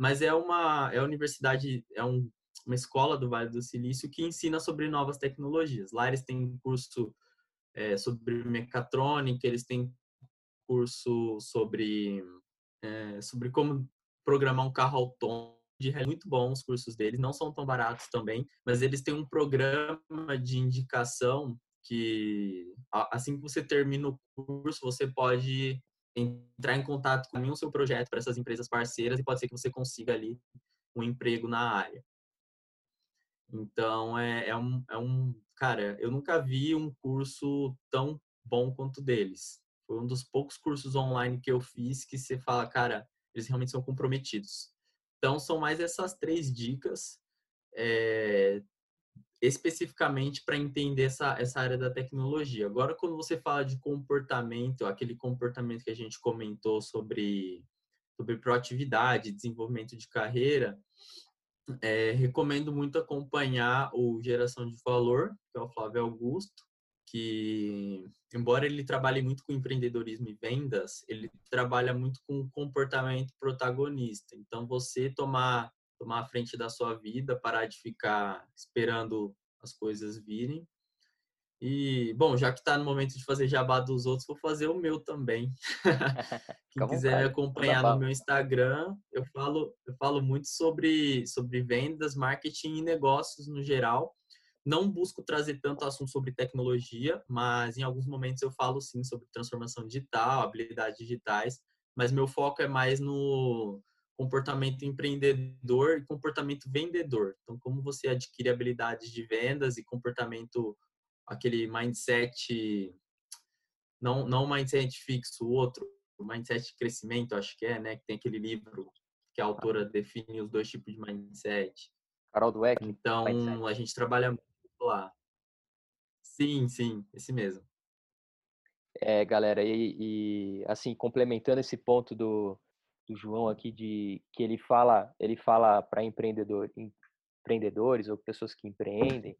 Mas é uma, é uma universidade, é um, uma escola do Vale do Silício que ensina sobre novas tecnologias. Lá eles têm curso é, sobre mecatrônica, eles têm curso sobre, é, sobre como programar um carro autônomo de muito bons os cursos deles, não são tão baratos também, mas eles têm um programa de indicação que assim que você termina o curso, você pode entrar em contato com o seu projeto para essas empresas parceiras e pode ser que você consiga ali um emprego na área. Então, é, é, um, é um. Cara, eu nunca vi um curso tão bom quanto deles. Foi um dos poucos cursos online que eu fiz que você fala, cara, eles realmente são comprometidos. Então, são mais essas três dicas, é, especificamente para entender essa, essa área da tecnologia. Agora, quando você fala de comportamento, aquele comportamento que a gente comentou sobre, sobre proatividade, desenvolvimento de carreira, é, recomendo muito acompanhar o Geração de Valor, que é o Flávio Augusto, que, embora ele trabalhe muito com empreendedorismo e vendas, ele trabalha muito com comportamento protagonista. Então, você tomar, tomar a frente da sua vida, parar de ficar esperando as coisas virem e, bom, já que está no momento de fazer jabá dos outros, vou fazer o meu também. Quem quiser me acompanhar no meu Instagram, eu falo, eu falo muito sobre, sobre vendas, marketing e negócios no geral. Não busco trazer tanto assunto sobre tecnologia, mas em alguns momentos eu falo sim sobre transformação digital, habilidades digitais, mas meu foco é mais no comportamento empreendedor e comportamento vendedor. Então, como você adquire habilidades de vendas e comportamento aquele mindset, não, não mindset fixo, o outro, o mindset de crescimento, acho que é, né? Que tem aquele livro que a autora define os dois tipos de mindset. Carol Dweck. Então, mindset. a gente trabalha muito lá. Sim, sim, esse mesmo. É, galera, e, e assim, complementando esse ponto do, do João aqui de que ele fala, ele fala para empreendedor, empreendedores ou pessoas que empreendem,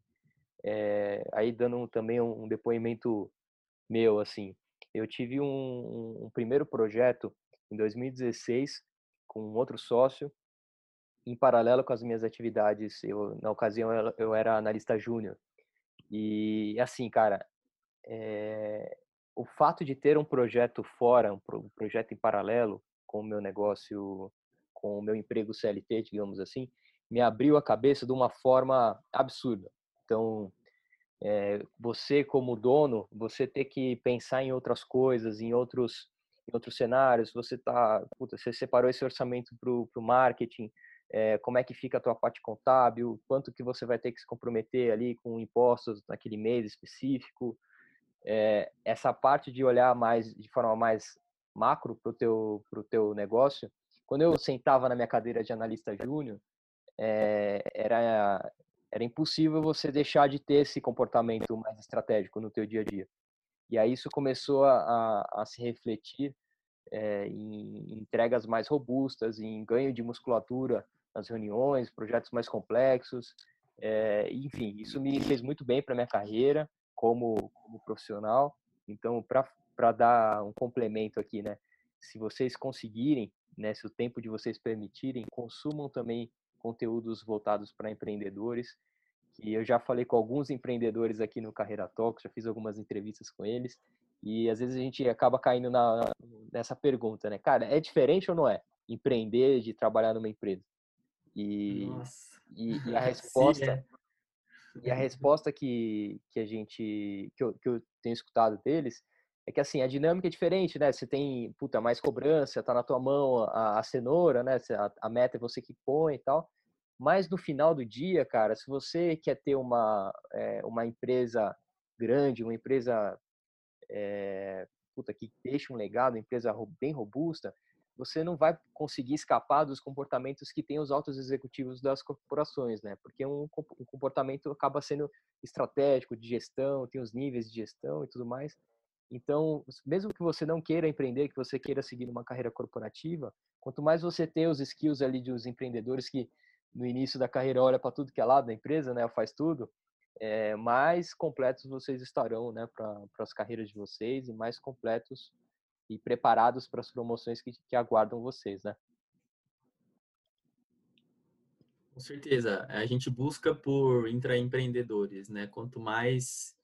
é, aí dando também um, depoimento meu, assim, eu tive um, um, primeiro projeto em 2016 com um outro sócio, em paralelo com as minhas atividades. Eu, na ocasião, eu, era analista júnior. E, assim, cara, é, o fato de ter um projeto fora, um projeto em paralelo com o meu negócio, com o meu emprego CLT, digamos assim, me abriu a cabeça de uma forma absurda. Então, é, você como dono, você ter que pensar em outras coisas, em outros, em outros cenários. Você tá, puta, você separou esse orçamento para o marketing. É, como é que fica a tua parte contábil? Quanto que você vai ter que se comprometer ali com impostos naquele mês específico? É, essa parte de olhar mais de forma mais macro para o teu pro teu negócio. Quando eu sentava na minha cadeira de analista júnior, é, era era impossível você deixar de ter esse comportamento mais estratégico no teu dia a dia. E aí isso começou a, a, a se refletir é, em entregas mais robustas, em ganho de musculatura nas reuniões, projetos mais complexos. É, enfim, isso me fez muito bem para minha carreira como, como profissional. Então, para dar um complemento aqui, né? Se vocês conseguirem, né, se o tempo de vocês permitirem, consumam também conteúdos voltados para empreendedores. Que eu já falei com alguns empreendedores aqui no Carreira Talks, já fiz algumas entrevistas com eles. E às vezes a gente acaba caindo na, nessa pergunta, né? Cara, é diferente ou não é? Empreender de trabalhar numa empresa? E, e, e, a resposta Sim, é. e a resposta que, que a gente que eu, que eu tenho escutado deles é que assim a dinâmica é diferente né você tem puta mais cobrança tá na tua mão a, a cenoura né a, a, meta é você que põe e tal mas no final do dia cara se você quer ter uma é, uma empresa grande uma empresa é, puta, que deixa um legado uma empresa bem robusta você não vai conseguir escapar dos comportamentos que têm os altos executivos das corporações, né? Porque um, um comportamento acaba sendo estratégico, de gestão, tem os níveis de gestão e tudo mais. Então, mesmo que você não queira empreender, que você queira seguir uma carreira corporativa, quanto mais você ter os skills ali dos empreendedores que no início da carreira olha para tudo que é lado da empresa, né, faz tudo, é, mais completos vocês estarão, né, para as carreiras de vocês e mais completos e preparados para as promoções que, que aguardam vocês, né? Com certeza. A gente busca por intraempreendedores, né? Quanto mais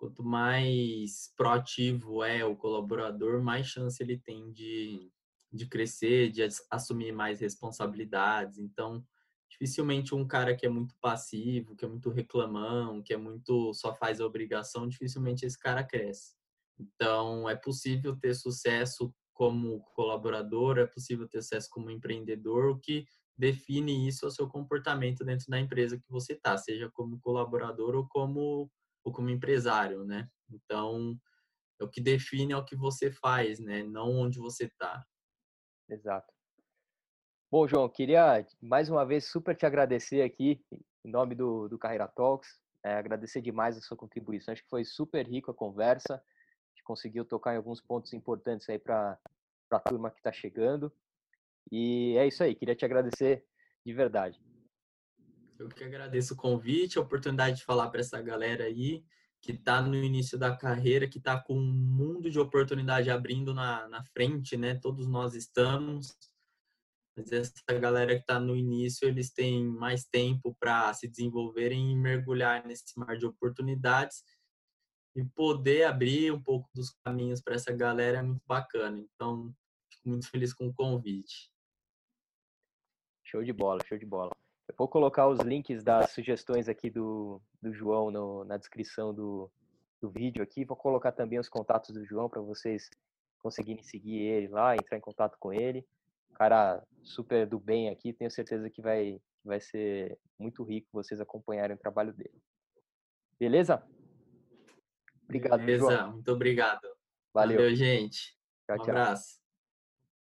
quanto mais proativo é o colaborador, mais chance ele tem de, de crescer, de assumir mais responsabilidades. Então, dificilmente um cara que é muito passivo, que é muito reclamão, que é muito só faz a obrigação, dificilmente esse cara cresce. Então, é possível ter sucesso como colaborador, é possível ter sucesso como empreendedor, o que define isso é o seu comportamento dentro da empresa que você está, seja como colaborador ou como, ou como empresário, né? Então, é o que define é o que você faz, né? Não onde você está. Exato. Bom, João, queria mais uma vez super te agradecer aqui, em nome do, do Carreira Talks, é, agradecer demais a sua contribuição. Acho que foi super rico a conversa, a gente conseguiu tocar em alguns pontos importantes aí para a turma que está chegando. E é isso aí, queria te agradecer de verdade. Eu que agradeço o convite, a oportunidade de falar para essa galera aí que está no início da carreira, que está com um mundo de oportunidade abrindo na, na frente, né? Todos nós estamos. Mas essa galera que está no início, eles têm mais tempo para se desenvolverem e mergulhar nesse mar de oportunidades e poder abrir um pouco dos caminhos para essa galera é muito bacana. Então, fico muito feliz com o convite. Show de bola, show de bola. Eu vou colocar os links das sugestões aqui do, do João no, na descrição do, do vídeo aqui. Vou colocar também os contatos do João para vocês conseguirem seguir ele lá, entrar em contato com ele. Cara super do bem aqui, tenho certeza que vai, vai ser muito rico vocês acompanharem o trabalho dele. Beleza? Obrigado, Beleza, João. muito obrigado. Valeu, Valeu gente. Tchau, um abraço.